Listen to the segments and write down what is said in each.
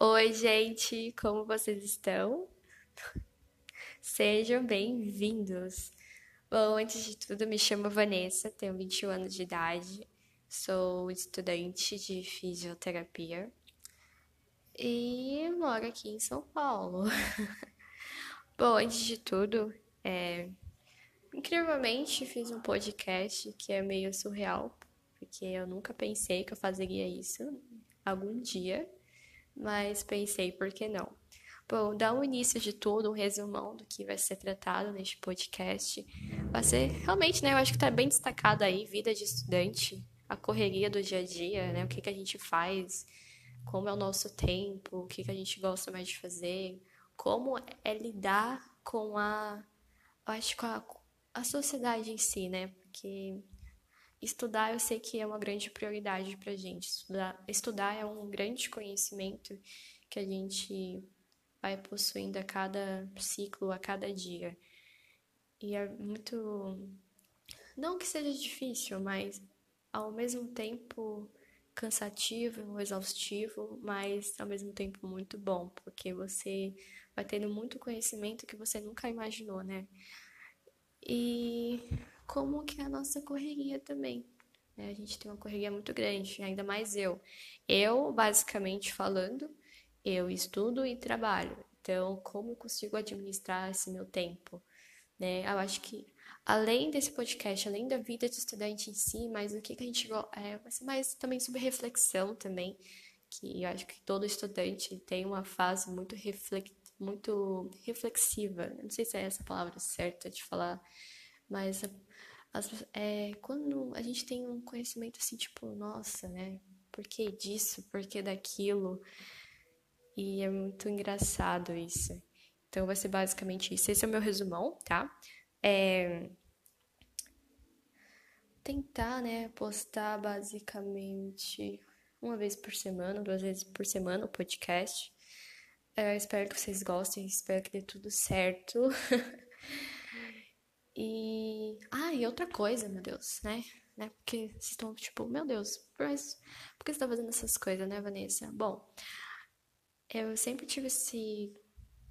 Oi, gente, como vocês estão? Sejam bem-vindos. Bom, antes de tudo, me chamo Vanessa, tenho 21 anos de idade, sou estudante de fisioterapia e moro aqui em São Paulo. Bom, antes de tudo, é... incrivelmente fiz um podcast que é meio surreal, porque eu nunca pensei que eu fazeria isso algum dia mas pensei, por que não? Bom, dar um início de tudo, um resumão do que vai ser tratado neste podcast. Vai ser realmente, né? Eu acho que está bem destacado aí, vida de estudante, a correria do dia a dia, né? O que, que a gente faz, como é o nosso tempo, o que, que a gente gosta mais de fazer, como é lidar com a. Acho com a, a sociedade em si, né? Porque Estudar eu sei que é uma grande prioridade para a gente. Estudar, estudar é um grande conhecimento que a gente vai possuindo a cada ciclo, a cada dia. E é muito. Não que seja difícil, mas ao mesmo tempo cansativo, exaustivo, mas ao mesmo tempo muito bom, porque você vai tendo muito conhecimento que você nunca imaginou, né? E como que é a nossa correria também. Né? A gente tem uma correria muito grande, ainda mais eu. Eu, basicamente falando, eu estudo e trabalho. Então, como eu consigo administrar esse meu tempo? Né? Eu acho que, além desse podcast, além da vida de estudante em si, mas o que, que a gente... É, mais também sobre reflexão também, que eu acho que todo estudante tem uma fase muito, muito reflexiva. Não sei se é essa palavra certa de falar, mas as, é, quando a gente tem um conhecimento assim, tipo, nossa, né? Por que disso? Por que daquilo? E é muito engraçado isso. Então vai ser basicamente isso. Esse é o meu resumão, tá? É... Tentar, né, postar basicamente uma vez por semana, duas vezes por semana o podcast. É, espero que vocês gostem, espero que dê tudo certo. E. Ah, e outra coisa, meu Deus, né? né? Porque vocês estão tipo, meu Deus, por que você tá fazendo essas coisas, né, Vanessa? Bom, eu sempre tive esse.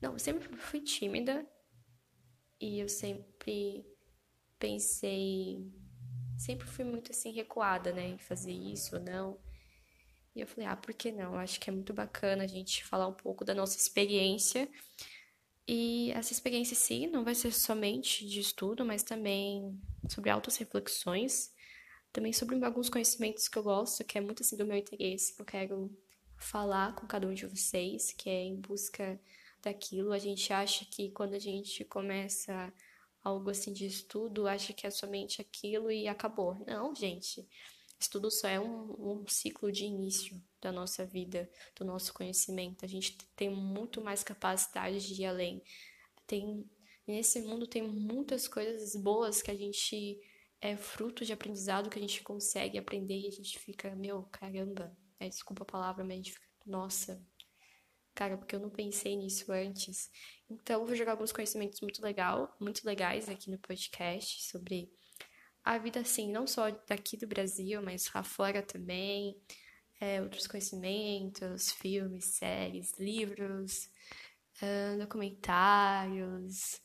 Não, eu sempre fui tímida e eu sempre pensei. Sempre fui muito assim recuada, né? Em fazer isso ou não. E eu falei, ah, por que não? Acho que é muito bacana a gente falar um pouco da nossa experiência e essa experiência em si não vai ser somente de estudo, mas também sobre altas reflexões, também sobre alguns conhecimentos que eu gosto, que é muito assim do meu interesse, que eu quero falar com cada um de vocês, que é em busca daquilo. A gente acha que quando a gente começa algo assim de estudo, acha que é somente aquilo e acabou. Não, gente. Estudo só é um, um ciclo de início da nossa vida, do nosso conhecimento. A gente tem muito mais capacidade de ir além. Tem nesse mundo tem muitas coisas boas que a gente é fruto de aprendizado que a gente consegue aprender e a gente fica, meu, caramba. É, desculpa a palavra, mas a gente fica, nossa, cara, porque eu não pensei nisso antes. Então, eu vou jogar alguns conhecimentos muito legal, muito legais aqui no podcast sobre a vida, assim, não só daqui do Brasil, mas lá fora também, é, outros conhecimentos, filmes, séries, livros, uh, documentários,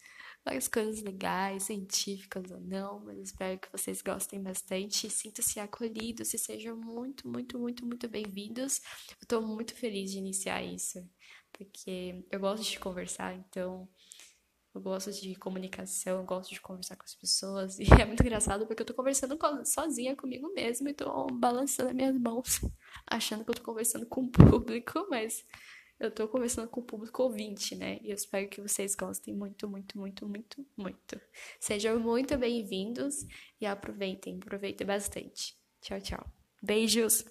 várias coisas legais, científicas ou não, mas espero que vocês gostem bastante. Sinta-se acolhidos e sejam muito, muito, muito, muito bem-vindos. Eu estou muito feliz de iniciar isso, porque eu gosto de conversar, então eu gosto de comunicação, eu gosto de conversar com as pessoas. E é muito engraçado porque eu tô conversando sozinha comigo mesma e tô balançando as minhas mãos, achando que eu tô conversando com o público, mas eu tô conversando com o público ouvinte, né? E eu espero que vocês gostem muito, muito, muito, muito, muito. Sejam muito bem-vindos e aproveitem, aproveitem bastante. Tchau, tchau. Beijos!